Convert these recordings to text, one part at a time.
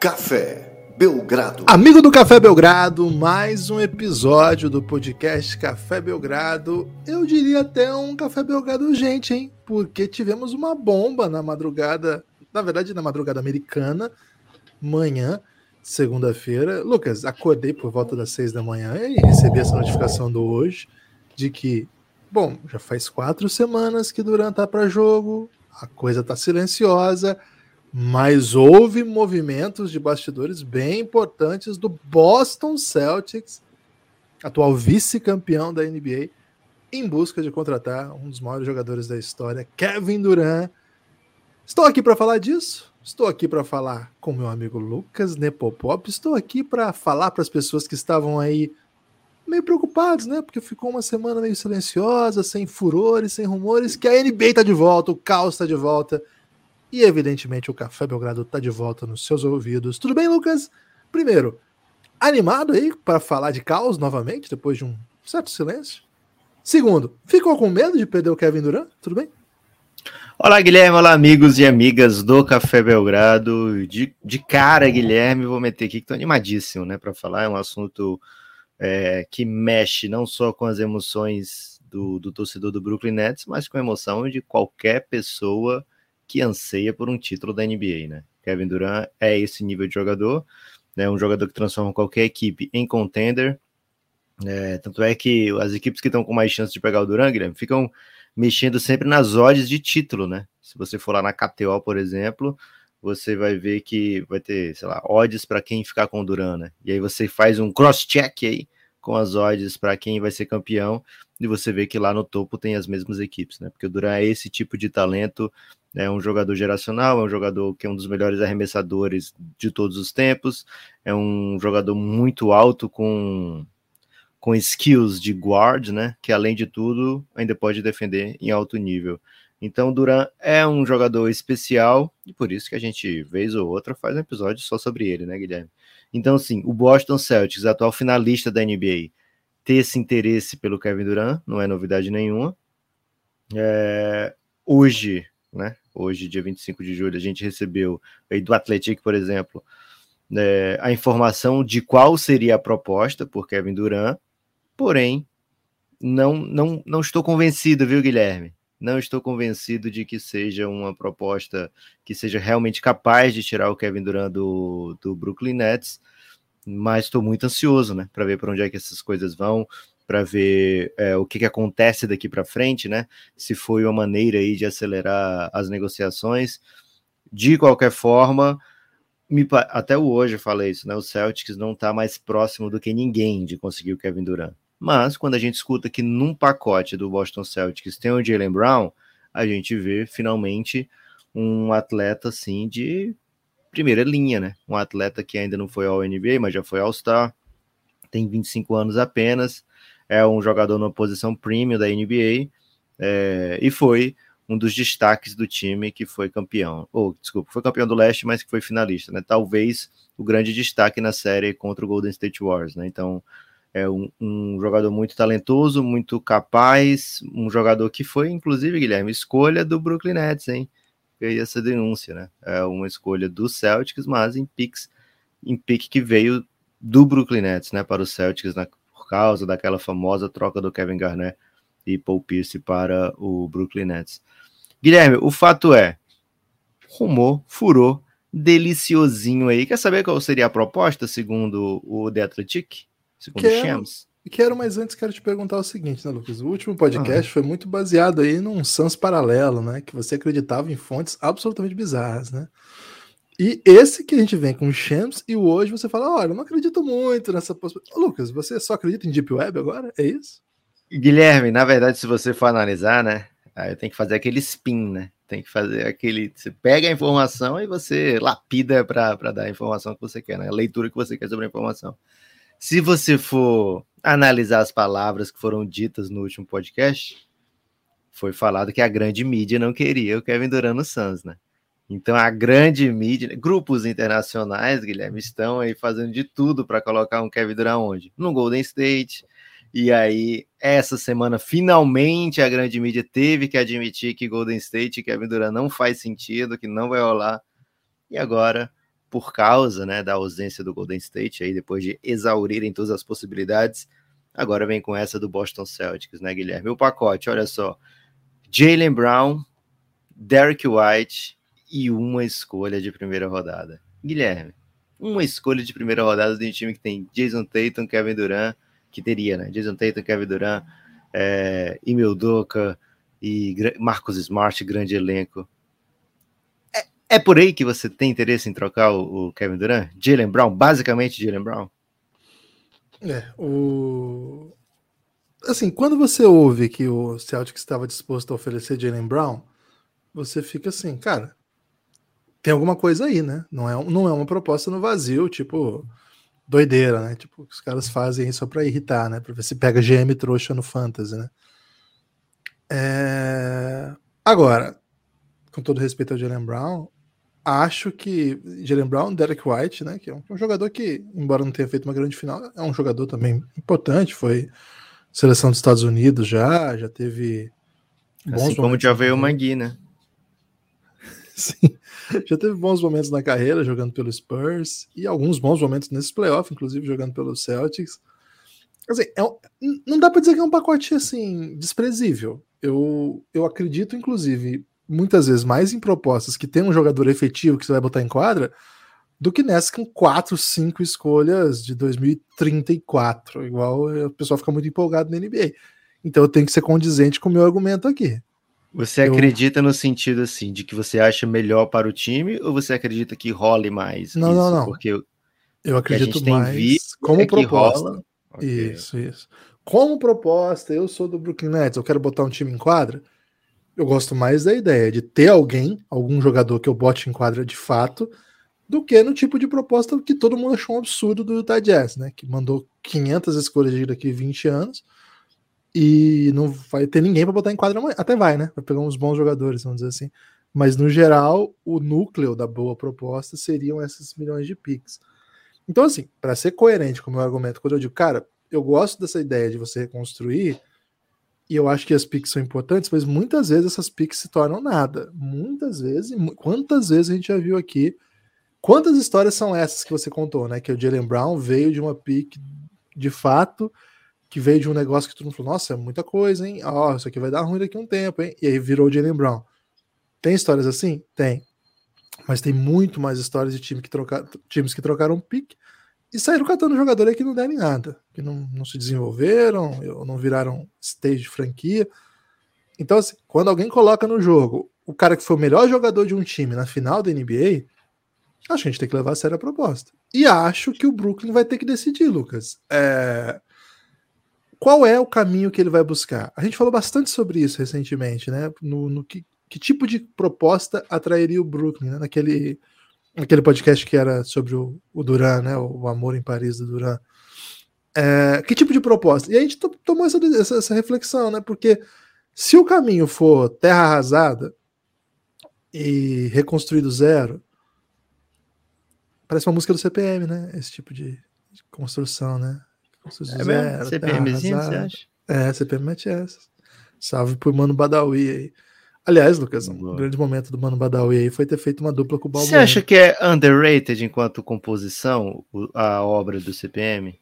Café Belgrado. Amigo do Café Belgrado, mais um episódio do podcast Café Belgrado. Eu diria até um Café Belgrado urgente, hein? Porque tivemos uma bomba na madrugada, na verdade, na madrugada americana, manhã, segunda-feira. Lucas, acordei por volta das seis da manhã e recebi essa notificação do hoje de que, bom, já faz quatro semanas que Duran tá para jogo, a coisa tá silenciosa mas houve movimentos de bastidores bem importantes do Boston Celtics, atual vice-campeão da NBA, em busca de contratar um dos maiores jogadores da história, Kevin Durant. Estou aqui para falar disso. Estou aqui para falar com meu amigo Lucas Nepopop. Estou aqui para falar para as pessoas que estavam aí meio preocupados, né? Porque ficou uma semana meio silenciosa, sem furores, sem rumores, que a NBA está de volta, o caos está de volta e evidentemente o Café Belgrado está de volta nos seus ouvidos. Tudo bem, Lucas? Primeiro, animado aí para falar de caos novamente, depois de um certo silêncio? Segundo, ficou com medo de perder o Kevin Durant? Tudo bem? Olá, Guilherme. Olá, amigos e amigas do Café Belgrado. De, de cara, Guilherme, vou meter aqui que estou animadíssimo, né, para falar. É um assunto é, que mexe não só com as emoções do, do torcedor do Brooklyn Nets, mas com a emoção de qualquer pessoa que anseia por um título da NBA, né? Kevin Durant é esse nível de jogador, né? Um jogador que transforma qualquer equipe em contender. É, tanto é que as equipes que estão com mais chance de pegar o Durant, Guilherme, ficam mexendo sempre nas odds de título, né? Se você for lá na KTO, por exemplo, você vai ver que vai ter, sei lá, odds para quem ficar com o Durant, né? E aí você faz um cross-check aí com as odds para quem vai ser campeão e você vê que lá no topo tem as mesmas equipes, né? Porque o Durant é esse tipo de talento é um jogador geracional, é um jogador que é um dos melhores arremessadores de todos os tempos, é um jogador muito alto com, com skills de guard, né? Que além de tudo ainda pode defender em alto nível. Então, Duran é um jogador especial e por isso que a gente, vez ou outra, faz um episódio só sobre ele, né, Guilherme? Então, sim, o Boston Celtics, atual finalista da NBA, ter esse interesse pelo Kevin Durant não é novidade nenhuma. É, hoje, né? Hoje, dia 25 de julho, a gente recebeu aí do Atlético, por exemplo, é, a informação de qual seria a proposta por Kevin Durant, porém, não, não, não estou convencido, viu, Guilherme? Não estou convencido de que seja uma proposta que seja realmente capaz de tirar o Kevin Durant do, do Brooklyn Nets, mas estou muito ansioso, né, para ver para onde é que essas coisas vão, para ver é, o que, que acontece daqui para frente, né? Se foi uma maneira aí de acelerar as negociações. De qualquer forma, me, até hoje eu falei isso, né? O Celtics não está mais próximo do que ninguém de conseguir o Kevin Durant. Mas quando a gente escuta que num pacote do Boston Celtics tem o Jalen Brown, a gente vê finalmente um atleta assim de primeira linha, né? Um atleta que ainda não foi ao NBA, mas já foi ao Star, tem 25 anos apenas, é um jogador na posição premium da NBA é, e foi um dos destaques do time que foi campeão, ou desculpa, foi campeão do leste, mas que foi finalista, né? Talvez o grande destaque na série contra o Golden State Warriors, né? Então é um, um, jogador muito talentoso, muito capaz, um jogador que foi, inclusive, Guilherme, escolha do Brooklyn Nets, hein? Veio essa denúncia, né? É uma escolha do Celtics, mas em picks, em pick que veio do Brooklyn Nets, né? Para o Celtics na, causa daquela famosa troca do Kevin Garnett e Paul Pierce para o Brooklyn Nets. Guilherme, o fato é, rumor, furou, deliciosinho aí. Quer saber qual seria a proposta, segundo o The Athletic? Segundo quero, o Shams? Quero, mas antes quero te perguntar o seguinte, né, Lucas? O último podcast ah. foi muito baseado aí num Sans paralelo, né? Que você acreditava em fontes absolutamente bizarras, né? E esse que a gente vem com o Shams e o hoje você fala: olha, eu não acredito muito nessa possibilidade. Lucas, você só acredita em Deep Web agora? É isso? Guilherme, na verdade, se você for analisar, né? Aí tem que fazer aquele spin, né? Tem que fazer aquele. Você pega a informação e você lapida para dar a informação que você quer, né? A leitura que você quer sobre a informação. Se você for analisar as palavras que foram ditas no último podcast, foi falado que a grande mídia não queria o Kevin Durant no Suns, né? Então a grande mídia, grupos internacionais, Guilherme, estão aí fazendo de tudo para colocar um Kevin Durant onde? No Golden State. E aí, essa semana, finalmente a grande mídia teve que admitir que Golden State e Kevin Durant não faz sentido, que não vai rolar. E agora por causa né, da ausência do Golden State, aí depois de exaurirem todas as possibilidades, agora vem com essa do Boston Celtics, né, Guilherme? O pacote, olha só, Jalen Brown, Derek White e uma escolha de primeira rodada. Guilherme, uma escolha de primeira rodada de um time que tem Jason Tatum, Kevin Durant, que teria, né? Jason Tatum, Kevin Durant, é, Emil Doka e Marcos Smart, grande elenco. É, é, por aí que você tem interesse em trocar o, Kevin Durant? Jalen Brown, basicamente Jalen Brown? É, o... Assim, quando você ouve que o Celtics estava disposto a oferecer Jalen Brown, você fica assim, cara, tem alguma coisa aí, né? Não é, não é uma proposta no vazio, tipo, doideira, né? Tipo, os caras fazem só para irritar, né? Para ver se pega GM trouxa no Fantasy, né? É... Agora, com todo respeito ao Jalen Brown, acho que Jalen Brown, Derek White, né? Que é um, um, jogador que, embora não tenha feito uma grande final, é um jogador também importante. Foi seleção dos Estados Unidos já, já teve. Bons assim como já veio o Magui, né? Já teve bons momentos na carreira jogando pelo Spurs e alguns bons momentos nesses playoffs, inclusive jogando pelo Celtics. Assim, é um, não dá para dizer que é um pacote assim desprezível. Eu, eu acredito, inclusive, muitas vezes mais em propostas que tem um jogador efetivo que você vai botar em quadra do que nessa com quatro, cinco escolhas de 2034. Igual o pessoal fica muito empolgado na NBA. Então eu tenho que ser condizente com o meu argumento aqui. Você eu... acredita no sentido assim, de que você acha melhor para o time, ou você acredita que role mais? Não, isso? não, não. Porque eu acredito mais visto como é proposta. Okay. Isso, isso. Como proposta, eu sou do Brooklyn Nets, eu quero botar um time em quadra. Eu gosto mais da ideia de ter alguém, algum jogador que eu bote em quadra de fato, do que no tipo de proposta que todo mundo achou um absurdo do Utah Jazz, né? Que mandou 500 escolhas de daqui 20 anos e não vai ter ninguém para botar em quadra amanhã. Até vai, né? Vai pegar uns bons jogadores, vamos dizer assim. Mas no geral, o núcleo da boa proposta seriam esses milhões de picks. Então, assim, para ser coerente com o meu argumento, quando eu digo, cara, eu gosto dessa ideia de você reconstruir, e eu acho que as picks são importantes, mas muitas vezes essas picks se tornam nada. Muitas vezes, quantas vezes a gente já viu aqui? Quantas histórias são essas que você contou, né? Que o Jalen Brown veio de uma pick de fato que veio de um negócio que todo mundo falou, nossa, é muita coisa, hein? Ó, oh, isso aqui vai dar ruim daqui a um tempo, hein? E aí virou o Jalen Brown. Tem histórias assim? Tem. Mas tem muito mais histórias de time que trocar, times que trocaram pique e saíram catando jogador aí que não deram em nada, que não, não se desenvolveram, não viraram stage de franquia. Então, assim, quando alguém coloca no jogo o cara que foi o melhor jogador de um time na final da NBA, acho que a gente tem que levar a sério a proposta. E acho que o Brooklyn vai ter que decidir, Lucas. É qual é o caminho que ele vai buscar? A gente falou bastante sobre isso recentemente, né? No, no que, que, tipo de proposta atrairia o Brooklyn, né? naquele, naquele podcast que era sobre o, o Duran, né? O, Amor em Paris do Duran. É, que tipo de proposta? E a gente tomou essa, essa, essa reflexão, né? Porque se o caminho for terra arrasada e reconstruir do zero, parece uma música do CPM, né? Esse tipo de, de construção, né? É mesmo? CPMzinho, você acha? É, CPM mete essas. Salve pro Mano Badawi aí. Aliás, Lucas, um grande momento do Mano Badawi aí foi ter feito uma dupla com o Balboa. Você acha que é underrated enquanto composição a obra do CPM?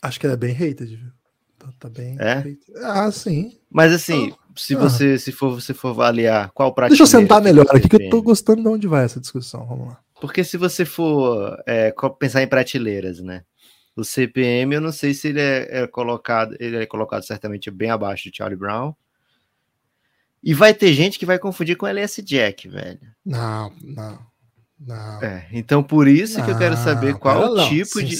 Acho que ela é bem hated, viu? Tá, tá bem. É? Hated. Ah, sim. Mas assim, ah, se ah. você se for você for avaliar qual prática. Deixa eu sentar melhor aqui que eu tô gostando de onde vai essa discussão. Vamos lá. Porque se você for é, pensar em prateleiras, né? O CPM, eu não sei se ele é, é, colocado, ele é colocado certamente bem abaixo de Charlie Brown. E vai ter gente que vai confundir com LS Jack, velho. Não, não, não. É, então por isso não, que eu quero saber qual o tipo de.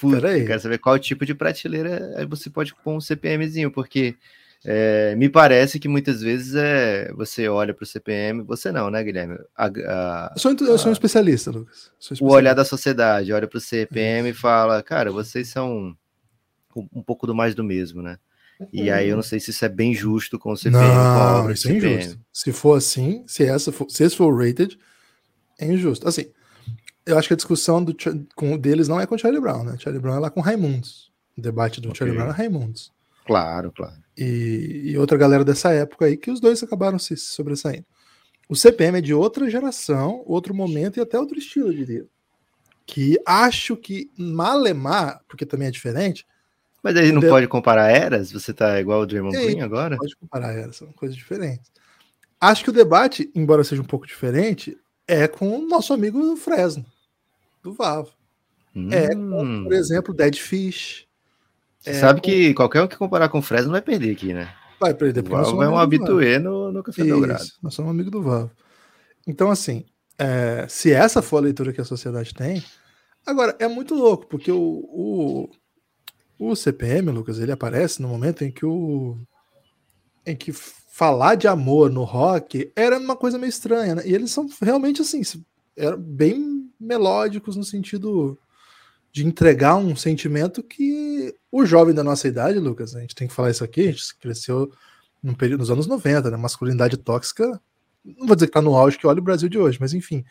Por, eu quero saber qual tipo de prateleira você pode pôr um CPMzinho, porque é, me parece que muitas vezes é, você olha para o CPM, você não, né, Guilherme? A, a, eu, sou, eu sou um especialista, Lucas. Especialista. O olhar da sociedade olha para o CPM e fala, cara, vocês são um, pouco do mais do mesmo, né? E aí eu não sei se isso é bem justo com o CPM. Não, isso é injusto. Se for assim, se, essa for, se esse for rated, é injusto. Assim, eu acho que a discussão do, com, deles não é com o Charlie Brown, né? Charlie Brown é lá com Raimundos. O debate do okay. Charlie Brown é Raimundos. Claro, claro. E, e, outra galera dessa época aí, que os dois acabaram se sobressaindo. O CPM é de outra geração, outro momento e até outro estilo, eu diria. Que acho que Malemar, porque também é diferente. Mas aí não de... pode comparar eras? Você tá igual o Draymond Green agora? Pode comparar eras, são coisas diferentes. Acho que o debate, embora seja um pouco diferente, é com o nosso amigo Fresno, do Vavo. Hum. É com, por exemplo, Dead Fish. Você é sabe com... que qualquer um que comparar com o Fresno vai perder aqui, né? Vai perder, porque o Vavo é um habituê no, no Café Isso, Belgrado. Nós somos amigo do Vavo. Então, assim, é, se essa for a leitura que a sociedade tem. Agora, é muito louco, porque o, o, o CPM, Lucas, ele aparece no momento em que o. em que falar de amor no rock era uma coisa meio estranha, né? E eles são realmente assim, eram bem melódicos no sentido de entregar um sentimento que o jovem da nossa idade, Lucas, a gente tem que falar isso aqui, a gente cresceu no período, nos anos 90, né? Masculinidade tóxica, não vou dizer que tá no auge que olha o Brasil de hoje, mas enfim,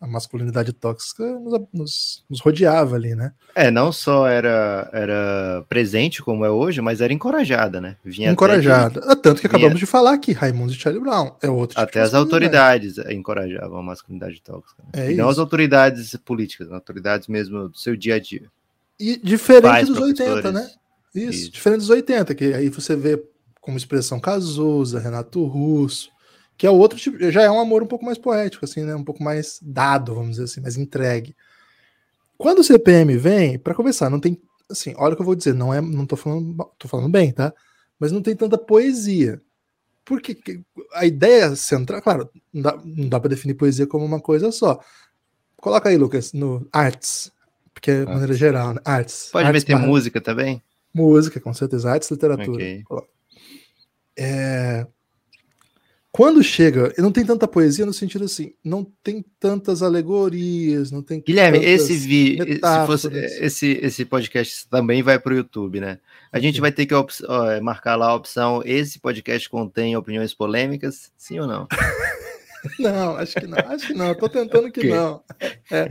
a masculinidade tóxica nos, nos, nos, rodeava ali, né? É, não só era, era presente como é hoje, mas era encorajada, né? Vinha encorajada. De, Tanto que acabamos vinha... de falar aqui, Raimundo e Charlie Brown. É outro tipo Até as autoridades encorajavam a masculinidade tóxica. Né? É e não as autoridades políticas, as autoridades mesmo do seu dia a dia. E diferente Pais, dos 80, né? Isso, Isso, diferente dos 80, que aí você vê como expressão Cazuza, Renato Russo, que é outro tipo, já é um amor um pouco mais poético, assim, né? Um pouco mais dado, vamos dizer assim, mais entregue. Quando o CPM vem, para começar, não tem, assim, olha o que eu vou dizer, não é, não tô falando, tô falando bem, tá? Mas não tem tanta poesia. Porque a ideia central, claro, não dá, não dá para definir poesia como uma coisa só. Coloca aí, Lucas, no arts, porque é de maneira geral, né? Arts. Pode arts meter para... música também? Música, com certeza, artes, literatura. Okay. É, quando chega, não tem tanta poesia no sentido assim, não tem tantas alegorias, não tem. Guilherme, esse vi, se fosse, esse esse podcast também vai para o YouTube, né? A gente vai ter que ó, marcar lá a opção. Esse podcast contém opiniões polêmicas, sim ou não? não, acho que não, acho que não. Tô tentando que okay. não. É.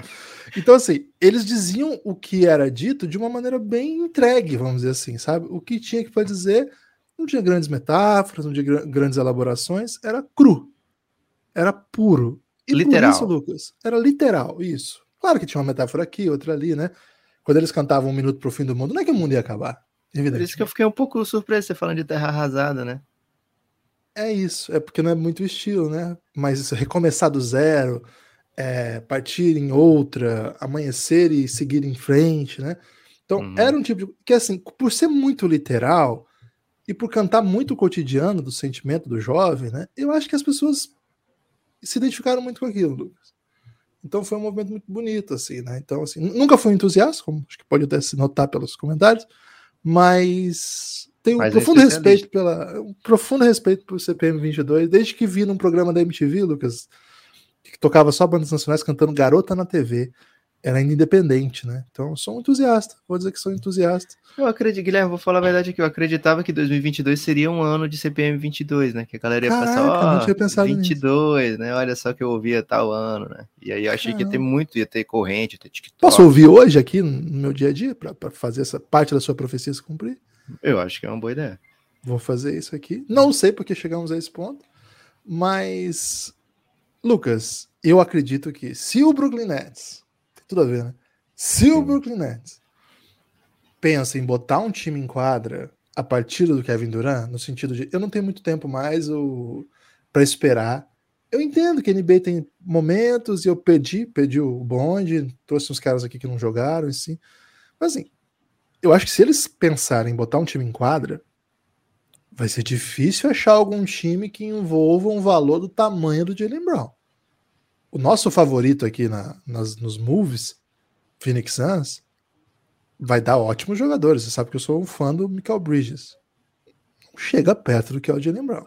Então assim, eles diziam o que era dito de uma maneira bem entregue, vamos dizer assim, sabe? O que tinha que dizer não tinha grandes metáforas, não tinha grandes elaborações, era cru. Era puro. E literal. Isso, Lucas, era literal, isso. Claro que tinha uma metáfora aqui, outra ali, né? Quando eles cantavam um minuto pro fim do mundo, não é que o mundo ia acabar. Por isso que eu fiquei um pouco surpreso você falando de terra arrasada, né? É isso, é porque não é muito estilo, né? Mas isso, recomeçar do zero, é, partir em outra, amanhecer e seguir em frente, né? Então, uhum. era um tipo de. Que assim, por ser muito literal, e por cantar muito o cotidiano do sentimento do jovem, né? Eu acho que as pessoas se identificaram muito com aquilo, Lucas. Então foi um movimento muito bonito, assim, né? Então, assim, nunca fui entusiasta, como acho que pode até se notar pelos comentários, mas tenho um mas profundo respeito pela, um profundo respeito pelo CPM 22, desde que vi num programa da MTV, Lucas, que tocava só bandas nacionais cantando Garota na TV era ainda independente, né? Então, eu sou um entusiasta. Vou dizer que sou entusiasta. Eu acredito, Guilherme, vou falar a verdade aqui. Eu acreditava que 2022 seria um ano de CPM 22, né? Que a galera ia Caraca, passar, ó, pensado 22, nisso. né? Olha só que eu ouvia tal ano, né? E aí eu achei Caramba. que ia ter muito, ia ter corrente, ia ter TikTok. Posso ouvir hoje aqui no meu dia a dia para fazer essa parte da sua profecia se cumprir? Eu acho que é uma boa ideia. Vou fazer isso aqui. Não sei porque chegamos a esse ponto, mas Lucas, eu acredito que se o Brooklyn Nets tudo a ver, né? Se o Brooklyn Nets pensa em botar um time em quadra a partir do Kevin Durant, no sentido de eu não tenho muito tempo mais para esperar. Eu entendo que a NBA tem momentos e eu pedi, pedi o bonde, trouxe uns caras aqui que não jogaram, assim. Mas assim, eu acho que se eles pensarem em botar um time em quadra, vai ser difícil achar algum time que envolva um valor do tamanho do Jalen Brown o nosso favorito aqui na, nas, nos moves, Phoenix Suns, vai dar ótimos jogadores. Você sabe que eu sou um fã do Michael Bridges. Não chega perto do que é o Jalen Brown.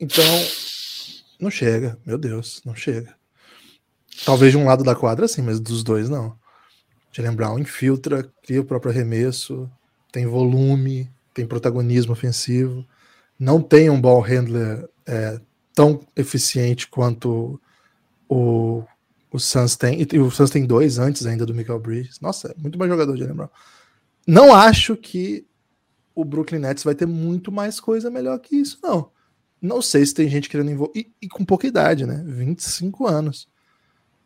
Então, não chega. Meu Deus, não chega. Talvez de um lado da quadra sim, mas dos dois não. Jalen Brown infiltra, cria o próprio arremesso, tem volume, tem protagonismo ofensivo, não tem um ball handler é, tão eficiente quanto o, o Suns tem, e o Suns tem dois antes ainda do Michael Bridges. Nossa, é muito mais jogador de lembrar. Não acho que o Brooklyn Nets vai ter muito mais coisa melhor que isso, não. Não sei se tem gente querendo envolver. E, e, com pouca idade, né? 25 anos.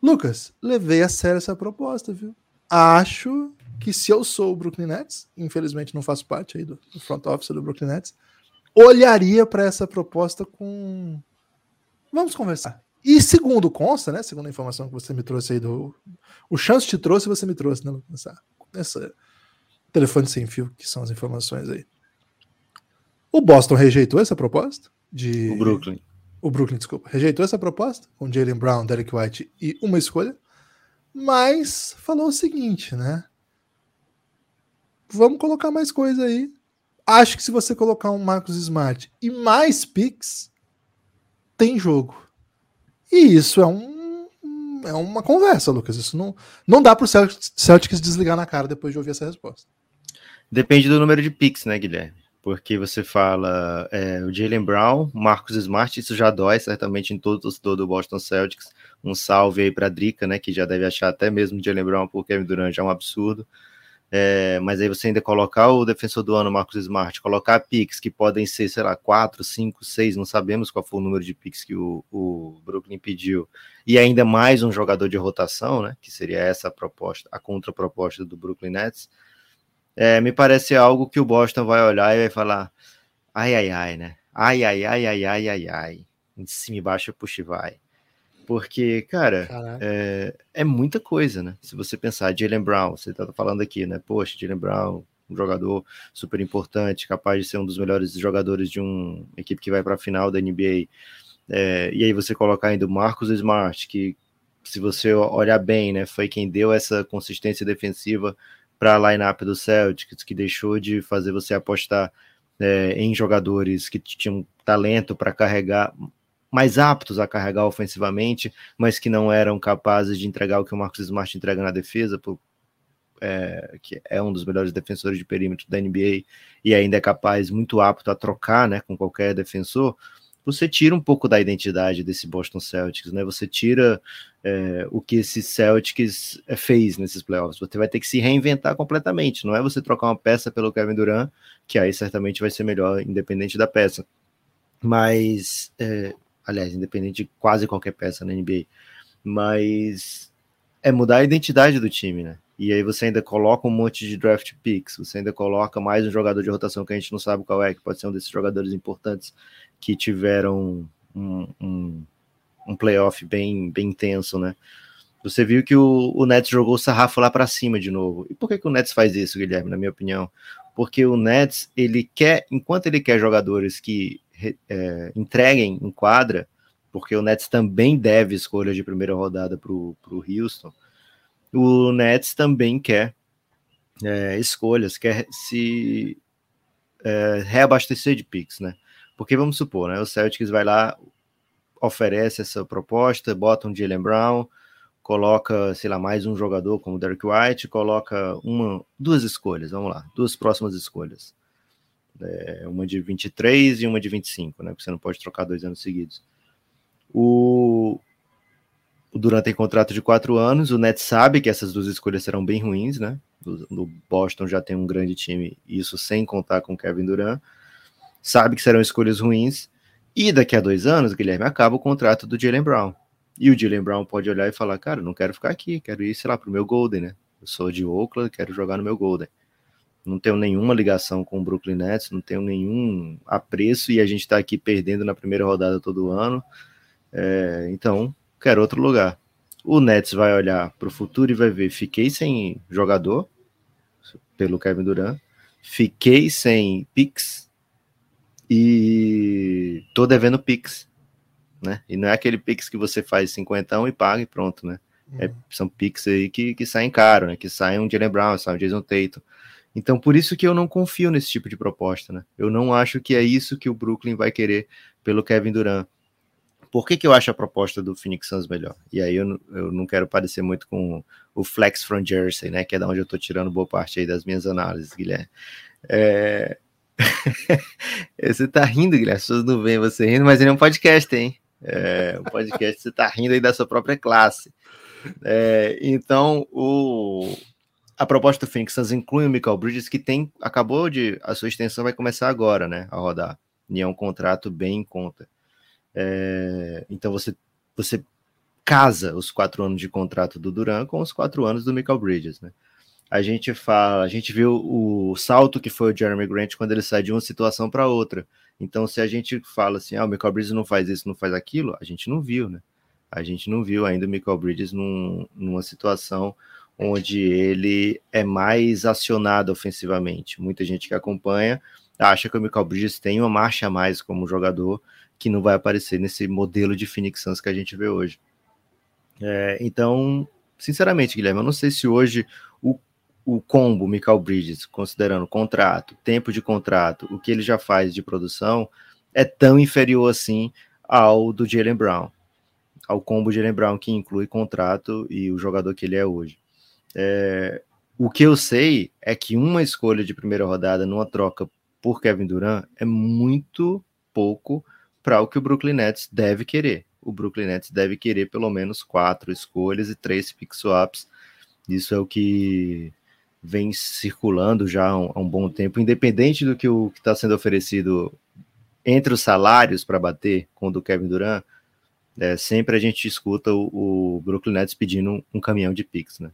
Lucas, levei a sério essa proposta, viu? Acho que se eu sou o Brooklyn Nets, infelizmente não faço parte aí do, do front office do Brooklyn Nets, olharia para essa proposta com. Vamos conversar. E segundo consta, né? Segundo a informação que você me trouxe aí do. O Chance te trouxe, você me trouxe, né? Nessa, nessa telefone sem fio, que são as informações aí. O Boston rejeitou essa proposta de. O Brooklyn. O Brooklyn, desculpa. Rejeitou essa proposta com Jalen Brown, Derek White e uma escolha. Mas falou o seguinte, né? Vamos colocar mais coisa aí. Acho que se você colocar um Marcos Smart e mais picks, tem jogo. E isso é um é uma conversa, Lucas. Isso não, não dá para o Celtics desligar na cara depois de ouvir essa resposta. Depende do número de picks, né, Guilherme? porque você fala é, o Jalen Brown, Marcos Smart, isso já dói certamente em todo o torcedor do Boston Celtics. Um salve aí para a Drica, né, que já deve achar até mesmo Jalen Brown por Kevin Durant já é um absurdo. É, mas aí você ainda colocar o defensor do ano, Marcos Smart, colocar picks que podem ser, sei lá, 4, 5, 6, não sabemos qual foi o número de picks que o, o Brooklyn pediu, e ainda mais um jogador de rotação, né, que seria essa a proposta, a contraproposta do Brooklyn Nets é, me parece algo que o Boston vai olhar e vai falar: ai, ai, ai, né? Ai, ai, ai, ai, ai, ai, ai. Em cima e baixo, puxa e vai. Porque, cara, é, é, muita coisa, né? Se você pensar, Jalen Brown, você tá falando aqui, né? Poxa, Jalen Brown, um jogador super importante, capaz de ser um dos melhores jogadores de uma equipe que vai para a final da NBA. É, e aí você colocar ainda o Marcos Smart, que se você olhar bem, né, foi quem deu essa consistência defensiva para a lineup do Celtics, que deixou de fazer você apostar é, em jogadores que tinham talento para carregar, mais aptos a carregar ofensivamente, mas que não eram capazes de entregar o que o Marcos Smart entrega na defesa, por, é, que é um dos melhores defensores de perímetro da NBA e ainda é capaz, muito apto a trocar né, com qualquer defensor você tira um pouco da identidade desse Boston Celtics, né? Você tira é, o que esse Celtics é, fez nesses playoffs. Você vai ter que se reinventar completamente. Não é você trocar uma peça pelo Kevin Durant, que aí certamente vai ser melhor, independente da peça. Mas, é, aliás, independente de quase qualquer peça na NBA. Mas é mudar a identidade do time, né? E aí você ainda coloca um monte de draft picks, você ainda coloca mais um jogador de rotação que a gente não sabe qual é, que pode ser um desses jogadores importantes que tiveram um, um, um playoff bem, bem intenso, né? Você viu que o, o Nets jogou o sarrafo lá para cima de novo. E por que, que o Nets faz isso, Guilherme, na minha opinião? Porque o Nets, ele quer, enquanto ele quer jogadores que é, entreguem em quadra, porque o Nets também deve escolha de primeira rodada para o Houston, o Nets também quer é, escolhas, quer se é, reabastecer de picks, né? Porque vamos supor, né? O Celtics vai lá, oferece essa proposta, bota um Jalen Brown, coloca, sei lá, mais um jogador como o Derek White, coloca uma, duas escolhas, vamos lá, duas próximas escolhas. É, uma de 23 e uma de 25, né? Porque você não pode trocar dois anos seguidos. O, o Durant tem contrato de quatro anos, o Nets sabe que essas duas escolhas serão bem ruins, né? No Boston já tem um grande time, isso sem contar com Kevin Durant sabe que serão escolhas ruins, e daqui a dois anos, Guilherme, acaba o contrato do Jalen Brown. E o Jalen Brown pode olhar e falar, cara, não quero ficar aqui, quero ir, sei lá, pro meu Golden, né? Eu sou de Oakland, quero jogar no meu Golden. Não tenho nenhuma ligação com o Brooklyn Nets, não tenho nenhum apreço e a gente tá aqui perdendo na primeira rodada todo ano. É, então, quero outro lugar. O Nets vai olhar para o futuro e vai ver: fiquei sem jogador pelo Kevin Durant, fiquei sem picks e tô devendo Pix, né? E não é aquele Pix que você faz 50 e paga e pronto, né? É, uhum. são Pix aí que, que saem caro, né? Que saem um Jalen Brown, sai um Jason Tatum. Então, por isso que eu não confio nesse tipo de proposta, né? Eu não acho que é isso que o Brooklyn vai querer pelo Kevin Durant. Por que, que eu acho a proposta do Phoenix Suns melhor? E aí eu, eu não quero parecer muito com o Flex from Jersey, né? Que é da onde eu tô tirando boa parte aí das minhas análises, Guilherme. É, você tá rindo, Guilherme. As pessoas não veem você rindo, mas ele é um podcast, hein? É, um podcast, você tá rindo aí da sua própria classe. É, então, o, a proposta do Phoenix Suns inclui o Michael Bridges, que tem, acabou de. A sua extensão vai começar agora, né? A rodar. E é um contrato bem em conta. É, então você, você casa os quatro anos de contrato do Duran com os quatro anos do Michael Bridges, né? A gente fala, a gente viu o salto que foi o Jeremy Grant quando ele sai de uma situação para outra. Então, se a gente fala assim, ah, o Michael Bridges não faz isso, não faz aquilo, a gente não viu, né? A gente não viu ainda o Michael Bridges num, numa situação onde ele é mais acionado ofensivamente. Muita gente que acompanha acha que o Michael Bridges tem uma marcha a mais como jogador que não vai aparecer nesse modelo de Phoenix Suns que a gente vê hoje. É, então, sinceramente, Guilherme, eu não sei se hoje o, o combo Michael Bridges, considerando contrato, tempo de contrato, o que ele já faz de produção, é tão inferior assim ao do Jalen Brown, ao combo Jalen Brown que inclui contrato e o jogador que ele é hoje. É, o que eu sei é que uma escolha de primeira rodada numa troca por Kevin Durant é muito pouco para o que o Brooklyn Nets deve querer. O Brooklyn Nets deve querer pelo menos quatro escolhas e três pick swaps. Isso é o que vem circulando já há um, há um bom tempo, independente do que está sendo oferecido entre os salários para bater com o do Kevin Durant, é, sempre a gente escuta o, o Brooklyn Nets pedindo um, um, caminhão de picks, né?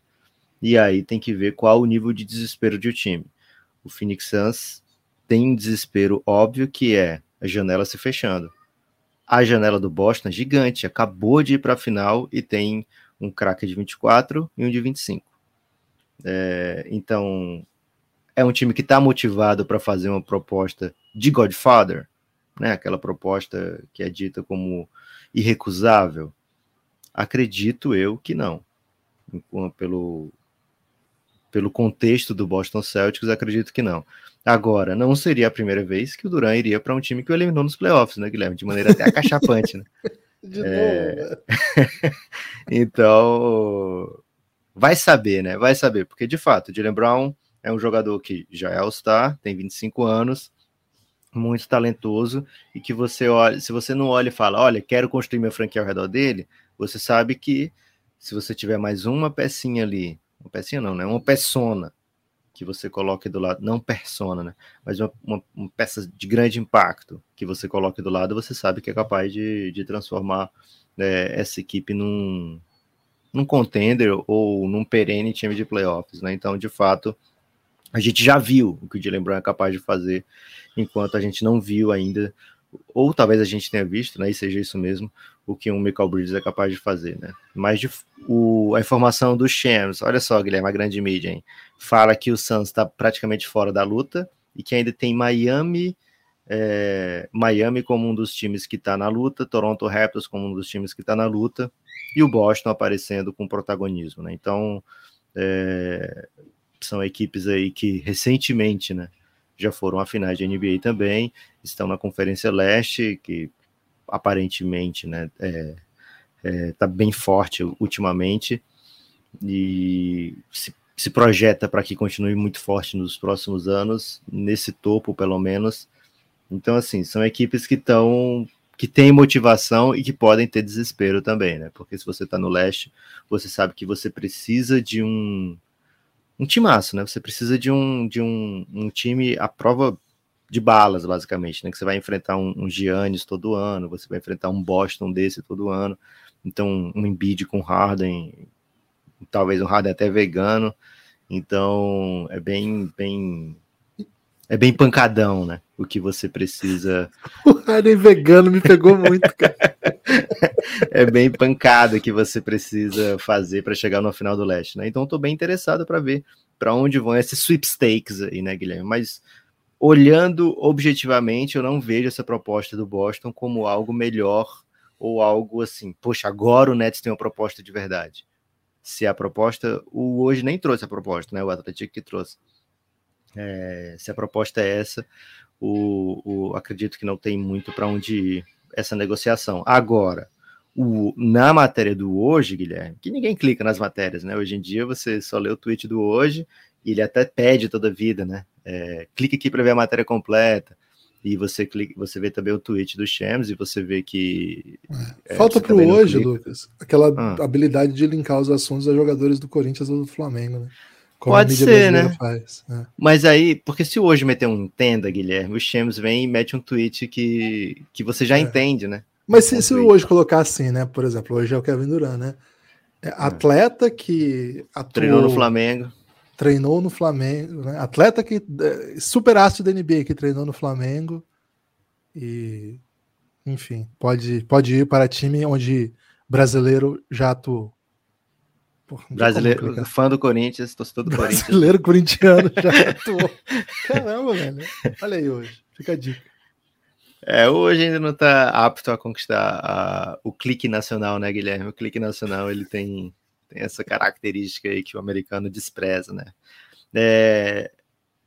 E aí tem que ver qual o nível de desespero de o time. O Phoenix Suns tem um desespero óbvio que é a janela se fechando. A janela do Boston é gigante, acabou de ir para a final e tem um craque de 24 e um de 25. É, então, é um time que está motivado para fazer uma proposta de Godfather, né? aquela proposta que é dita como irrecusável. Acredito eu que não. Pelo, pelo contexto do Boston Celtics, acredito que não. Agora, não seria a primeira vez que o Duran iria para um time que o eliminou nos playoffs, né, Guilherme? De maneira até acachapante, né? De é... então, vai saber, né? Vai saber, porque de fato, o Jalen Brown é um jogador que já é All-Star, tem 25 anos, muito talentoso, e que você olha, se você não olha e fala, olha, quero construir minha franquia ao redor dele, você sabe que se você tiver mais uma pecinha ali uma pecinha não, né? Uma persona que você coloque do lado, não persona, né? Mas uma, uma, uma, peça de grande impacto que você coloque do lado, você sabe que é capaz de, de transformar né, essa equipe num, num contender ou num perene time de playoffs, né? Então, de fato, a gente já viu o que o Jalen Brown é capaz de fazer, enquanto a gente não viu ainda, ou talvez a gente tenha visto, né? E seja isso mesmo, o que um Michael Bridges é capaz de fazer, né? Mas de, o, a informação do Shams, olha só, Guilherme, a grande mídia, hein? Fala que o Suns está praticamente fora da luta e que ainda tem Miami, é, Miami como um dos times que está na luta, Toronto Raptors como um dos times que está na luta e o Boston aparecendo com protagonismo, né? Então, é, são equipes aí que recentemente, né? Já foram a finais de NBA também, estão na Conferência Leste, que aparentemente, né, é, é, tá bem forte ultimamente e se, se projeta para que continue muito forte nos próximos anos, nesse topo pelo menos. Então, assim, são equipes que estão que têm motivação e que podem ter desespero também, né? Porque se você está no leste, você sabe que você precisa de um um timaço, né? Você precisa de um de um, um time à prova de balas, basicamente, né? Que você vai enfrentar um, um Giannis todo ano, você vai enfrentar um Boston desse todo ano, então um Embiid com Harden, talvez um Harden até vegano, então é bem, bem, é bem pancadão, né? O que você precisa. O Harden vegano me pegou muito, cara. é bem pancada que você precisa fazer para chegar no final do leste, né? Então estou bem interessado para ver para onde vão esses sweepstakes aí, né, Guilherme? Mas olhando objetivamente, eu não vejo essa proposta do Boston como algo melhor ou algo assim, poxa, agora o Nets tem uma proposta de verdade. Se a proposta, o hoje nem trouxe a proposta, né? O Atlético que trouxe. É, se a proposta é essa, o, o acredito que não tem muito para onde ir essa negociação. Agora, o, na matéria do hoje, Guilherme, que ninguém clica nas matérias, né? Hoje em dia você só lê o tweet do hoje e ele até pede toda a vida, né? É, clique aqui para ver a matéria completa. E você clica, você vê também o tweet do Shams e você vê que. É, Falta para o hoje, Lucas, aquela ah. habilidade de linkar os assuntos a jogadores do Corinthians ou do Flamengo, né? Como Pode ser, né? Faz. É. Mas aí, porque se hoje meter um tenda, Guilherme, o Shams vem e mete um tweet que, que você já É. entende, né? Mas se, Um se hoje colocar assim, né? Por exemplo, hoje é o Kevin Durant, né? É, atleta que atuou, Treinou no Flamengo. Treinou no Flamengo, né? Atleta que é, super astro da NBA que treinou no Flamengo e enfim, pode pode ir para time onde brasileiro já atuou. Porra, Brasileiro, fã do Corinthians, torcedor do Corinthians. Brasileiro corintiano já atuou. Caramba, velho. Olha aí hoje. Fica a dica. É, hoje ainda não está apto a conquistar a- o clique nacional, né, Guilherme? O clique nacional ele tem, tem essa característica aí que o americano despreza, né? É,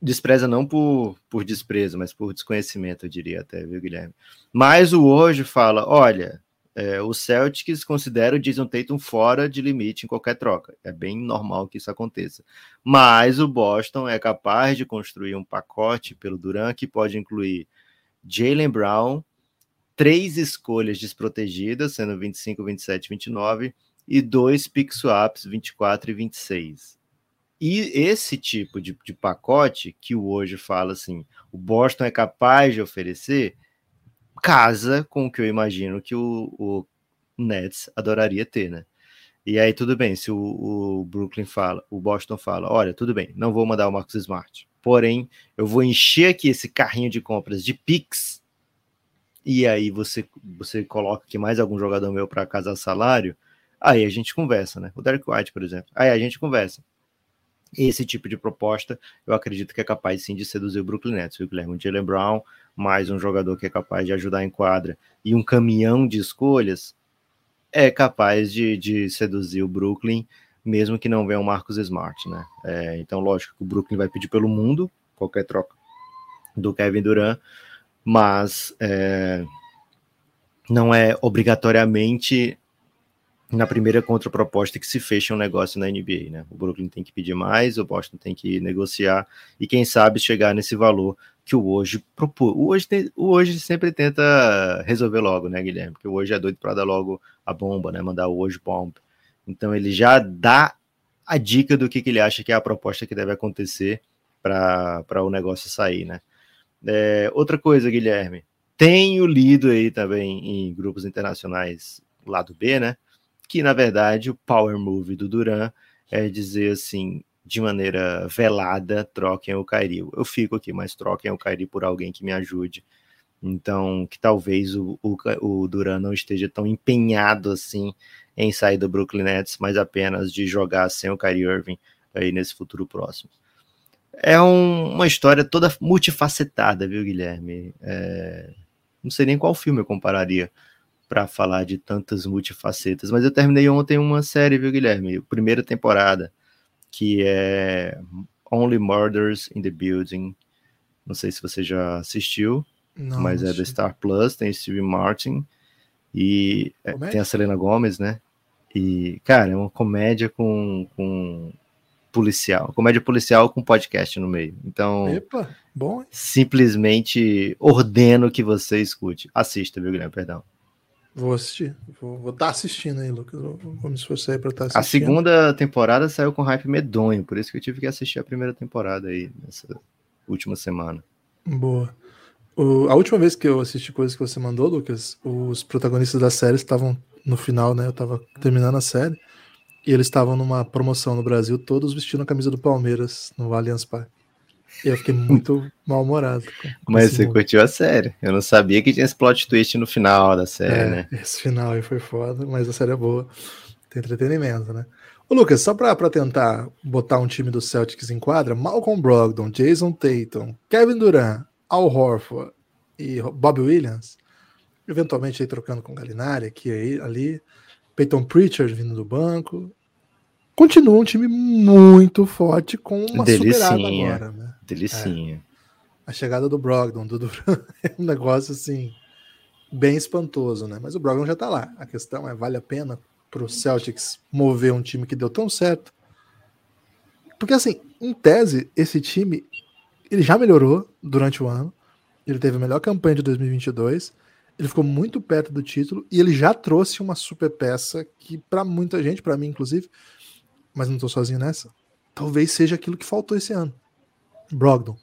despreza não por, por desprezo, mas por desconhecimento, eu diria até, viu, Guilherme? Mas o hoje fala: olha, é, o Celtics considera o Jason Tatum fora de limite em qualquer troca. É bem normal que isso aconteça. Mas o Boston é capaz de construir um pacote pelo Duran que pode incluir Jalen Brown, três escolhas desprotegidas, sendo 25, 27 29, e dois pick swaps, 24 e 26. E esse tipo de, de pacote que o hoje fala assim, o Boston é capaz de oferecer, casa com o que eu imagino que o, o Nets adoraria ter, né? E aí tudo bem, se o, o Brooklyn fala, o Boston fala, olha, tudo bem, não vou mandar o Marcus Smart, porém eu vou encher aqui esse carrinho de compras de Pix e aí você você coloca aqui mais algum jogador meu para casar salário, aí a gente conversa, né? O Derek White, por exemplo. Aí a gente conversa. Esse tipo de proposta, eu acredito que é capaz sim de seduzir o Brooklyn Nets, viu, Guilherme? O Jalen Brown, mais um jogador que é capaz de ajudar em quadra e um caminhão de escolhas, é capaz de, de seduzir o Brooklyn, mesmo que não venha o Marcos Smart, né? É, então, lógico que o Brooklyn vai pedir pelo mundo, qualquer troca do Kevin Durant, mas é, não é obrigatoriamente na primeira contraproposta que se fecha um negócio na NBA, né? O Brooklyn tem que pedir mais, o Boston tem que negociar e quem sabe chegar nesse valor que o hoje propôs. O hoje, tem, o hoje sempre tenta resolver logo, né, Guilherme? Porque o hoje é doido para dar logo a bomba, né? Mandar o hoje bomb. Então ele já dá a dica do que, que ele acha que é a proposta que deve acontecer para o negócio sair, né? É, outra coisa, Guilherme, tenho lido aí também em grupos internacionais lado B, né? Que na verdade o power move do Duran é dizer assim, de maneira velada, troquem o Kairi. Eu fico aqui, mas troquem o Kairi por alguém que me ajude. Então, que talvez o, o, o Duran não esteja tão empenhado assim em sair do Brooklyn Nets, mas apenas de jogar sem o Kyrie Irving aí nesse futuro próximo. É um, uma história toda multifacetada, viu, Guilherme? É, não sei nem qual filme eu compararia para falar de tantas multifacetas, mas eu terminei ontem uma série, viu, Guilherme? Primeira temporada, que é Only Murders in the Building. Não sei se você já assistiu, Não, mas não é da. Star Plus, tem Steve Martin e é, Comédia? tem a Selena Gomez, né? E, cara, é uma comédia com, com policial, comédia policial com podcast no meio. Então, Epa, bom, simplesmente ordeno que você escute. Assista, viu, Guilherme? Perdão. Vou assistir. Vou estar assistindo aí, Lucas. Vou, vou me esforçar aí pra estar assistindo. A segunda temporada saiu com hype medonho, por isso que eu tive que assistir a primeira temporada aí, nessa última semana. Boa. O- a última vez que eu assisti coisas que você mandou, Lucas, os protagonistas da série estavam no final, né? Eu tava terminando a série. E eles estavam numa promoção no Brasil, todos vestindo a camisa do Palmeiras no Allianz Parque. E eu fiquei muito mal-humorado. Mas você mundo. curtiu a série. Eu não sabia que tinha esse plot twist no final da série, É, né? esse final aí foi foda, mas a série é boa. Tem entretenimento, né? Ô, Lucas, só pra, pra tentar botar um time do Celtics em quadra, Malcolm Brogdon, Jason Tatum, Kevin Durant, Al Horford e Bob Williams, eventualmente aí trocando com Galinari aqui aí, ali, Peyton Pritchard vindo do banco. Continua um time muito forte com uma superada Delicinha. agora, né? Delicinha. A chegada do Brogdon, do Durant, é um negócio assim bem espantoso, né? Mas o Brogdon já tá lá. A questão é, vale a pena pro Celtics mover um time que deu tão certo? Porque assim, em tese, esse time ele já melhorou durante o ano. Ele teve a melhor campanha de 2022. Ele ficou muito perto do título e ele já trouxe uma super peça que para muita gente, para mim inclusive, mas não tô sozinho nessa, talvez seja aquilo que faltou esse ano. Brogdon.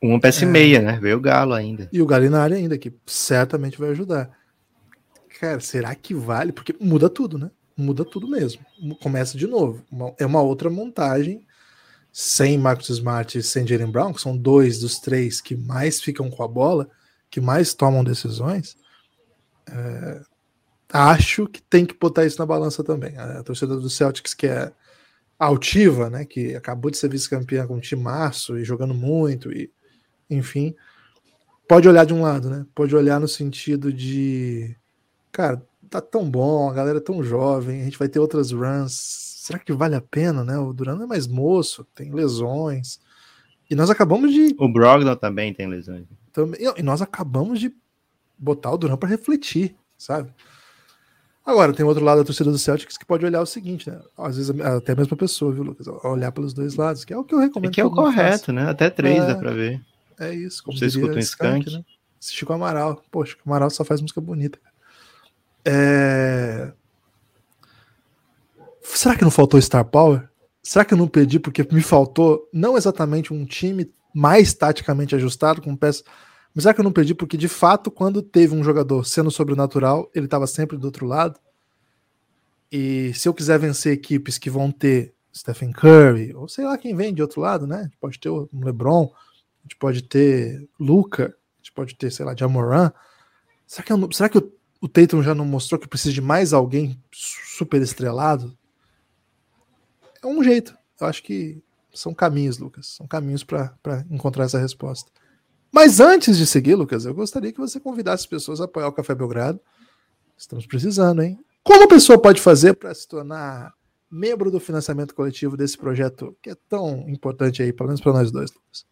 Uma peça é... e meia, né? Veio o Galo ainda. E o Galinari ainda, que certamente vai ajudar. Cara, será que vale? Porque muda tudo, né? Muda tudo mesmo. Começa de novo. É uma outra montagem sem Marcus Smart e sem Jalen Brown, que são dois dos três que mais ficam com a bola, que mais tomam decisões. É, acho que tem que botar isso na balança também. A torcida do Celtics, que é altiva, né, que acabou de ser vice-campeã com time março e jogando muito, e enfim, pode olhar de um lado, né? Pode olhar no sentido de, cara, tá tão bom, a galera é tão jovem, a gente vai ter outras runs. Será que vale a pena, né? O Duran é mais moço, tem lesões. E nós acabamos de. O Brogdon também tem lesões. Também, e nós acabamos de botar o Duran para refletir, sabe? Agora, tem outro lado da torcida do Celtics que pode olhar o seguinte, né? Às vezes até a mesma pessoa, viu, Lucas? Olhar pelos dois lados, que é o que eu recomendo. É que é o correto, faça. né? Até três é, dá pra ver. É isso. Como Você escuta um skunk, skunk né? Assistir com o Amaral. Poxa, o Amaral só faz música bonita. É... Será que não faltou Star Power? Será que eu não pedi porque me faltou não exatamente um time mais taticamente ajustado com peças mas será que eu não perdi? Porque, de fato, quando teve um jogador sendo sobrenatural, ele estava sempre do outro lado. E se eu quiser vencer equipes que vão ter Stephen Curry, ou sei lá quem vem de outro lado, né? A gente pode ter o LeBron, a gente pode ter Luca, a gente pode ter, sei lá, Jamoran. Será que, eu, será que o, o Tatum já não mostrou que precisa de mais alguém super estrelado? É um jeito. Eu acho que são caminhos, Lucas. São caminhos para encontrar essa resposta. Mas antes de seguir, Lucas, eu gostaria que você convidasse as pessoas a apoiar o Café Belgrado. Estamos precisando, hein? Como a pessoa pode fazer para se tornar membro do financiamento coletivo desse projeto que é tão importante aí, pelo menos para nós dois, Lucas?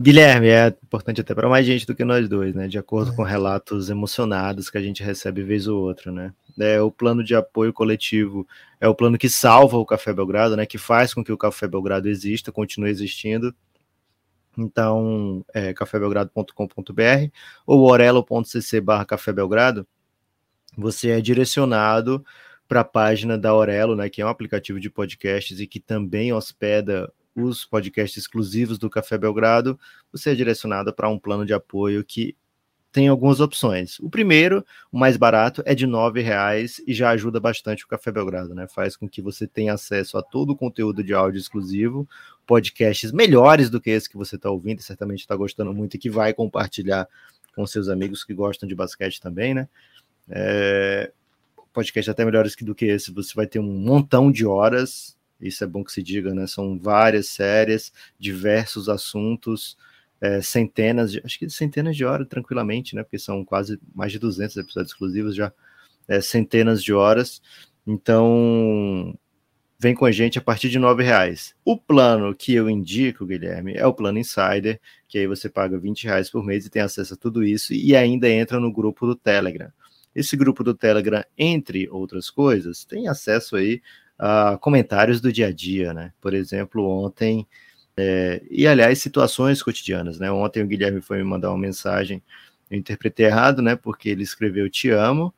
Guilherme, é importante até para mais gente do que nós dois, né? De acordo é. com relatos emocionados que a gente recebe vez ou outra, né? É, o plano de apoio coletivo é o plano que salva o Café Belgrado, né? Que faz com que o Café Belgrado exista, continue existindo então, é cafébelgrado.com.br ou orelo.cc barra Café Belgrado, você é direcionado para a página da Orelo, né, que é um aplicativo de podcasts e que também hospeda os podcasts exclusivos do Café Belgrado, você é direcionado para um plano de apoio que tem algumas opções. O primeiro, o mais barato, é de R$ reais e já ajuda bastante o Café Belgrado, né? Faz com que você tenha acesso a todo o conteúdo de áudio exclusivo, podcasts melhores do que esse que você está ouvindo, certamente está gostando muito e que vai compartilhar com seus amigos que gostam de basquete também, né? É, podcast até melhores do que esse, você vai ter um montão de horas, isso é bom que se diga, né? São várias séries, diversos assuntos, é, centenas, de, acho que centenas de horas tranquilamente, né? Porque são quase mais de 200 episódios exclusivos já, é, centenas de horas. Então, vem com a gente a partir de nove reais. O plano que eu indico, Guilherme, é o plano Insider, que aí você paga 20 reais por mês e tem acesso a tudo isso e ainda entra no grupo do Telegram. Esse grupo do Telegram, entre outras coisas, tem acesso aí a comentários do dia a dia, né? Por exemplo, ontem é, e, aliás, situações cotidianas, né? Ontem o Guilherme foi me mandar uma mensagem, eu interpretei errado, né? Porque ele escreveu te amo,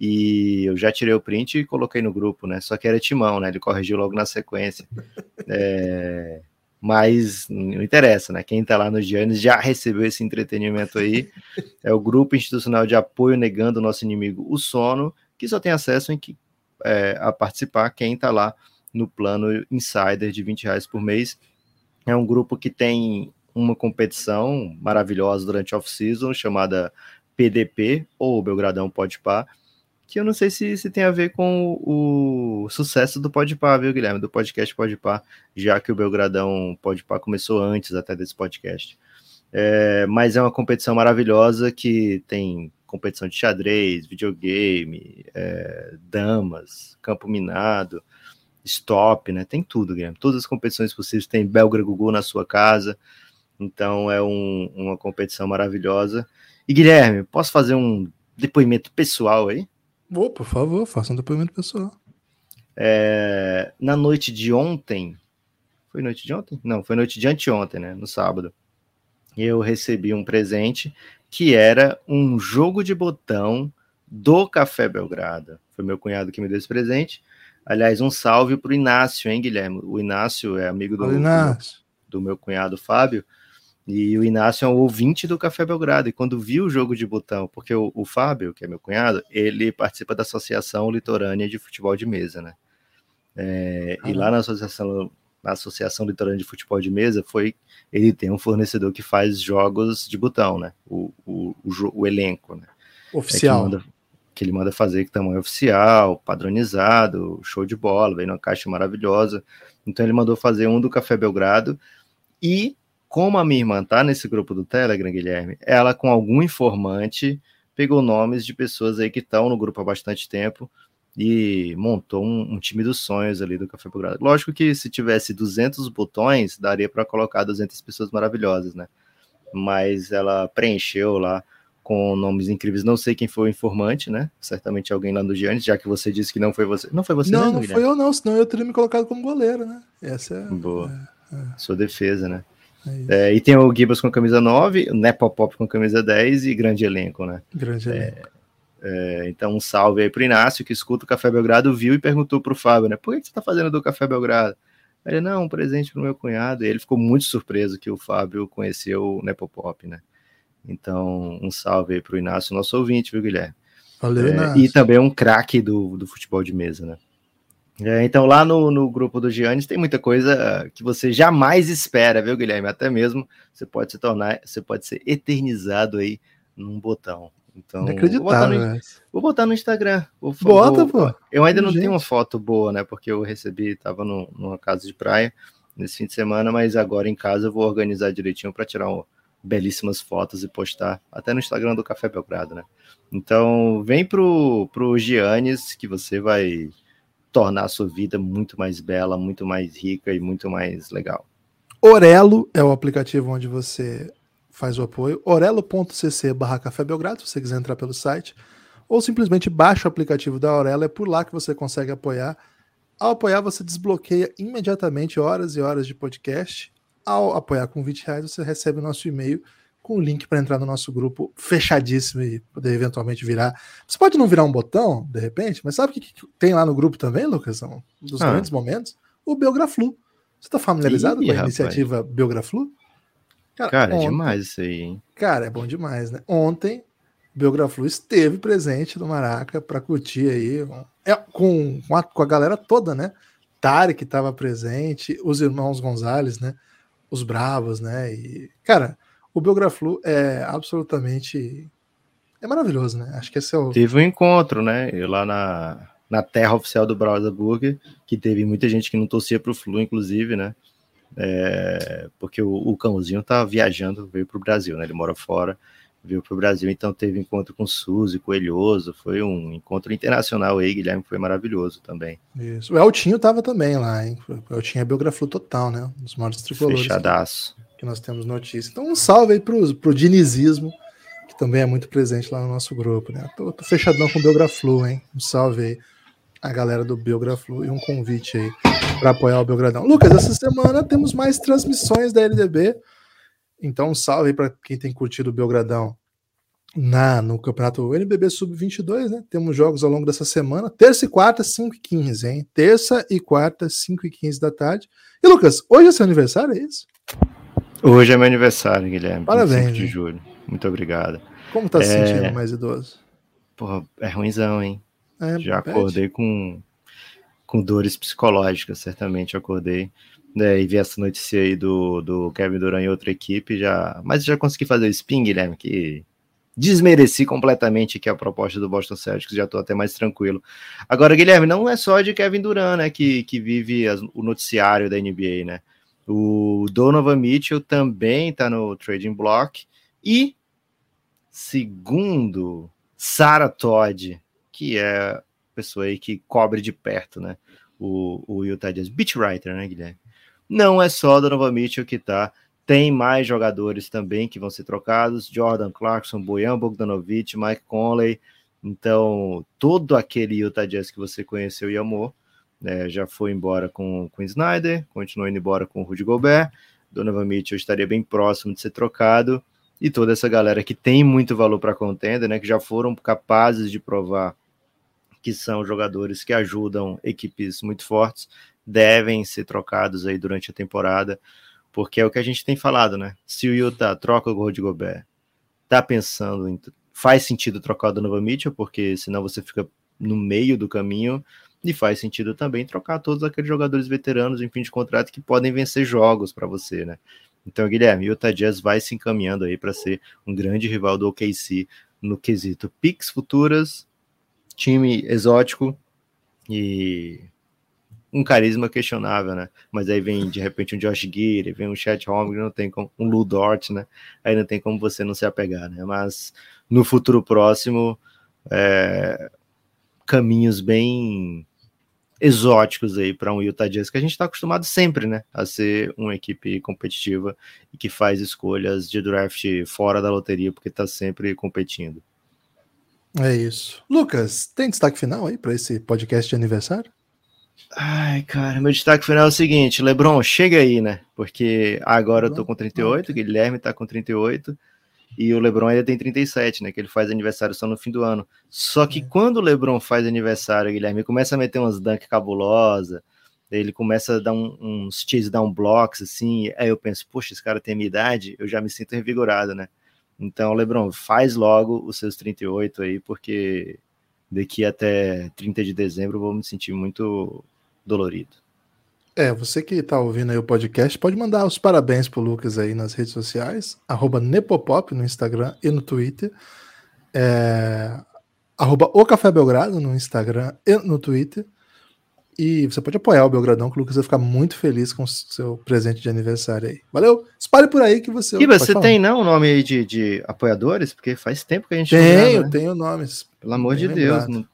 e eu já tirei o print e coloquei no grupo, né? Só que era timão, né? Ele corrigiu logo na sequência. É, mas não interessa, né? Quem tá lá nos Giannis já recebeu esse entretenimento aí. É o grupo institucional de apoio negando o nosso inimigo, o sono, que só tem acesso em que, é, a participar quem tá lá no plano Insider de 20 reais por mês é um grupo que tem uma competição maravilhosa durante off-season chamada PDP, ou Belgradão Pode Par, que eu não sei se, se tem a ver com o, sucesso do Podpah, viu, Guilherme? Do podcast Podpah, já que o Belgradão Podpah começou antes até desse podcast. É, mas é uma competição maravilhosa que tem competição de xadrez, videogame, é, damas, campo minado, stop, né? Tem tudo, Guilherme. Todas as competições possíveis. Tem Belgra Gugu na sua casa. Então é um, uma competição maravilhosa. E Guilherme, posso fazer um depoimento pessoal aí? Oh, por favor, faça um depoimento pessoal. É, na noite de ontem, foi noite de ontem? Não, foi noite de anteontem, né? No sábado. Eu recebi um presente que era um jogo de botão do Café Belgrado. Foi meu cunhado que me deu esse presente. Aliás, um salve para o Inácio, hein, Guilherme? O Inácio é amigo do, do, do meu cunhado Fábio. E o Inácio é um ouvinte do Café Belgrado. E quando viu o jogo de botão, porque o, o, Fábio, que é meu cunhado, ele participa da Associação Litorânea de Futebol de Mesa, né? É, ah, e lá na Associação, na Associação Litorânea de Futebol de Mesa, foi ele tem um fornecedor que faz jogos de botão, né? O, o, o, o elenco, né? Oficial. É que ele manda fazer que tamanho oficial, padronizado, show de bola, veio numa caixa maravilhosa. Então ele mandou fazer um do Café Belgrado e como a minha irmã tá nesse grupo do Telegram, Guilherme, ela com algum informante pegou nomes de pessoas aí que estão no grupo há bastante tempo e montou um, um, time dos sonhos ali do Café Belgrado. Lógico que se tivesse 200 botões, daria para colocar 200 pessoas maravilhosas, né? Mas ela preencheu lá com nomes incríveis. Não sei quem foi o informante, né? Certamente alguém lá do Giannis, já que você disse que não foi você. Não foi você, Não, mesmo, não Guilherme? foi eu, não, senão eu teria me colocado como goleiro, né? Essa é. Boa. É, é. Sua defesa, né? É, é e tem o Gibas com camisa 9, o Nepopop com camisa 10 e grande elenco, né? Grande elenco. É, então, um salve aí pro Inácio, que escuta o Café Belgrado, viu e perguntou pro Fábio, né? Por que você tá fazendo do Café Belgrado? Ele, não, um presente pro meu cunhado. E ele ficou muito surpreso que o Fábio conheceu o Nepopop, né? Então, um salve aí para o Inácio, nosso ouvinte, viu, Guilherme? Valeu, é, E também um craque do, do futebol de mesa, né? É, então, lá no, no grupo do Giannis tem muita coisa que você jamais espera, viu, Guilherme? Até mesmo você pode se tornar, você pode ser eternizado aí num botão. Então, vou botar, no, vou botar no Instagram. Vou, Bota, vou, pô. Eu ainda não Gente. tenho uma foto boa, né? Porque eu recebi, tava no, numa casa de praia nesse fim de semana, mas agora em casa eu vou organizar direitinho para tirar um, belíssimas fotos e postar até no Instagram do Café Belgrado, né? Então, vem pro, pro Giannis que você vai tornar a sua vida muito mais bela, muito mais rica e muito mais legal. Orelo é o aplicativo onde você faz o apoio. orelo.cc barra Café Belgrado, se você quiser entrar pelo site. Ou simplesmente baixa o aplicativo da Aurelo, é por lá que você consegue apoiar. Ao apoiar, você desbloqueia imediatamente horas e horas de podcast ao apoiar com 20 reais, você recebe o nosso e-mail com o link para entrar no nosso grupo fechadíssimo e poder eventualmente virar. Você pode não virar um botão, de repente, mas sabe o que, que tem lá no grupo também, Lucas? Um dos ah. grandes momentos? O Biograflu. Você está familiarizado Ih, com a rapaz. iniciativa Biograflu? Cara, Cara é ontem, é demais isso aí, hein? Cara, é bom demais, né? Ontem, Biograflu esteve presente no Maraca para curtir aí, é, com, com a, com a galera toda, né? Tarek estava presente, os irmãos Gonzalez, né? os Bravos, né? E, cara, o Biograflu é absolutamente. É maravilhoso, né? Acho que esse é o. Teve um encontro, né? Lá na, na terra oficial do Browserburg, que teve muita gente que não torcia pro Flu, inclusive, né? É, porque o, o cãozinho tá viajando, veio pro Brasil, né? Ele mora fora veio para o Brasil, então teve encontro com Suzy, Coelhoso, foi um encontro internacional aí, Guilherme, foi maravilhoso também. Isso. O Eltinho tava também lá, hein? O Eltinho é biografia total, né? Um dos maiores tricolores. Fechadaço. Que nós temos notícia. Então um salve aí pro, pro dinizismo, que também é muito presente lá no nosso grupo, né? Tô, tô fechadão com o Biograflu, hein? Um salve aí a galera do Biograflu e um convite aí para apoiar o Belgradão. Lucas, essa semana temos mais transmissões da LDB. Então, um salve para quem tem curtido o Belgradão na, no campeonato NBB Sub-22, né? Temos jogos ao longo dessa semana, terça e quarta, 5 e 15, hein? Terça e quarta, 5 e 15 da tarde. E Lucas, hoje é seu aniversário, é isso? Hoje é meu aniversário, Guilherme. Parabéns. de julho. Muito obrigado. Como tá se é... sentindo mais idoso? Porra, é ruimzão, hein? É, Já acordei com, com dores psicológicas, certamente acordei né, e vi essa notícia aí do, do Kevin Durant em outra equipe, já, mas já consegui fazer o spin, Guilherme, que desmereci completamente que a proposta do Boston Celtics, já estou até mais tranquilo. Agora, Guilherme, não é só de Kevin Durant, né, que, que vive as, o noticiário da NBA, né? O Donovan Mitchell também está no trading block e segundo Sarah Todd, que é a pessoa aí que cobre de perto, né? O, o Utah Jazz, beat writer, né, Guilherme? Não é só Donovan Mitchell que tá. Tem mais jogadores também que vão ser trocados: Jordan Clarkson, Bojan Bogdanovic, Mike Conley. Então, todo aquele Utah Jazz que você conheceu e amou né, já foi embora com o Snyder, continuou indo embora com o Rudy Gobert. Donovan Mitchell estaria bem próximo de ser trocado. E toda essa galera que tem muito valor para contenda, né, que já foram capazes de provar que são jogadores que ajudam equipes muito fortes, devem ser trocados aí durante a temporada, porque é o que a gente tem falado, né? Se o Utah troca o Rudy Gobert, tá pensando em faz sentido trocar o Donovan Mitchell, porque senão você fica no meio do caminho, e faz sentido também trocar todos aqueles jogadores veteranos em fim de contrato que podem vencer jogos para você, né? Então, Guilherme, o Utah Jazz vai se encaminhando aí para ser um grande rival do OKC no quesito picks futuras, time exótico e um carisma questionável, né? Mas aí vem de repente um Josh Gidey, vem um Chet Holmgren, não tem como um Lou Dort, né? Aí não tem como você não se apegar, né? Mas no futuro próximo, é, caminhos bem exóticos aí para um Utah Jazz que a gente está acostumado sempre, né, a ser uma equipe competitiva e que faz escolhas de draft fora da loteria porque está sempre competindo. É isso. Lucas, tem destaque final aí para esse podcast de aniversário? Ai, cara, meu destaque final é o seguinte, LeBron, chega aí, né? Porque agora eu tô com 38, Guilherme tá com 38 e o LeBron ainda tem 37, né? Que ele faz aniversário só no fim do ano. Só que é. quando o LeBron faz aniversário, Guilherme, começa a meter umas dunk cabulosa, ele começa a dar um, uns chase down blocks, assim, aí eu penso, poxa, esse cara tem minha idade, eu já me sinto revigorado, né? Então, LeBron, faz logo os seus 38 aí, porque daqui até 30 de dezembro eu vou me sentir muito dolorido. É, você que está ouvindo aí o podcast, pode mandar os parabéns pro Lucas aí nas redes sociais, arroba Nepopop no Instagram e no Twitter, é, arroba o Café Belgrado no Instagram e no Twitter, e você pode apoiar o Belgradão, que o Lucas vai ficar muito feliz com o seu presente de aniversário aí. Valeu? Espalhe por aí que você... E você tem não o nome aí de, de apoiadores? Porque faz tempo que a gente Tenho, grava, né? tenho nomes. Pelo amor de Deus, não...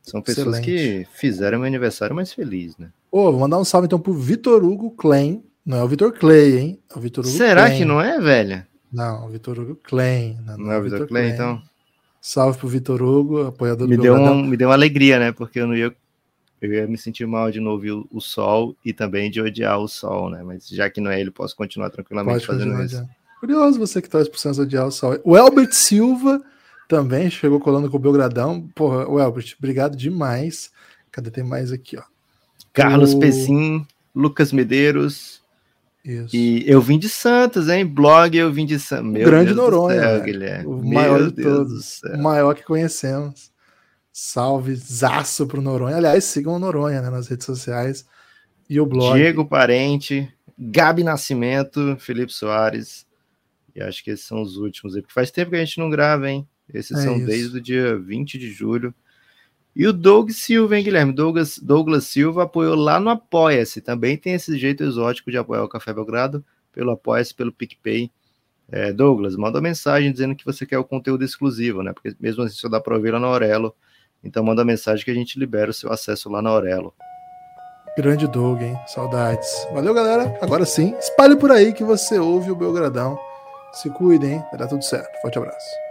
São pessoas Excelente. que fizeram meu aniversário mais feliz, né? Ô, vou mandar um salve então pro Vitor Hugo Klein. Não é o Vitor Clay, hein? É o Vitor Hugo Será Klein. que não é, velha? Não, o Vitor Hugo Klein. Não, não é o Vitor Klein, então? Salve pro Vitor Hugo, apoiador me do deu um, Me deu uma alegria, né? Porque eu não ia, eu ia me sentir mal de não ouvir o, o, sol e também de odiar o sol, né? Mas já que não é ele, posso continuar tranquilamente Pode fazendo continuar isso. Curioso você que torce pro odiar o sol. O Elbert Silva também chegou colando com o Belgradão. Porra, o Elbert, obrigado demais. Cadê? Tem mais aqui, ó. Carlos o... Pessim, Lucas Medeiros. Isso. E eu vim de Santos, hein? Blog eu vim de Santos. Meu grande Deus Noronha, céu, Guilherme. O Meu maior de todos. O maior que conhecemos. Salve, zaço pro Noronha. Aliás, sigam o Noronha né, nas redes sociais. E o blog. Diego Parente, Gabi Nascimento, Felipe Soares. E acho que esses são os últimos aí. Porque faz tempo que a gente não grava, hein? Esses é são isso. desde o dia 20 de julho. E o Doug Silva, hein, Guilherme? Douglas, Douglas Silva apoiou lá no Apoia-se. Também tem esse jeito exótico de apoiar o Café Belgrado, pelo Apoia-se, pelo PicPay. É, Douglas, manda mensagem dizendo que você quer o conteúdo exclusivo, né? Porque mesmo assim só dá para ouvir lá na Aurelo. Então manda mensagem que a gente libera o seu acesso lá na Aurelo. Grande Doug, hein? Saudades. Valeu, galera. Agora sim, espalhe por aí que você ouve o Belgradão. Se cuidem, vai dar tudo certo. Forte abraço.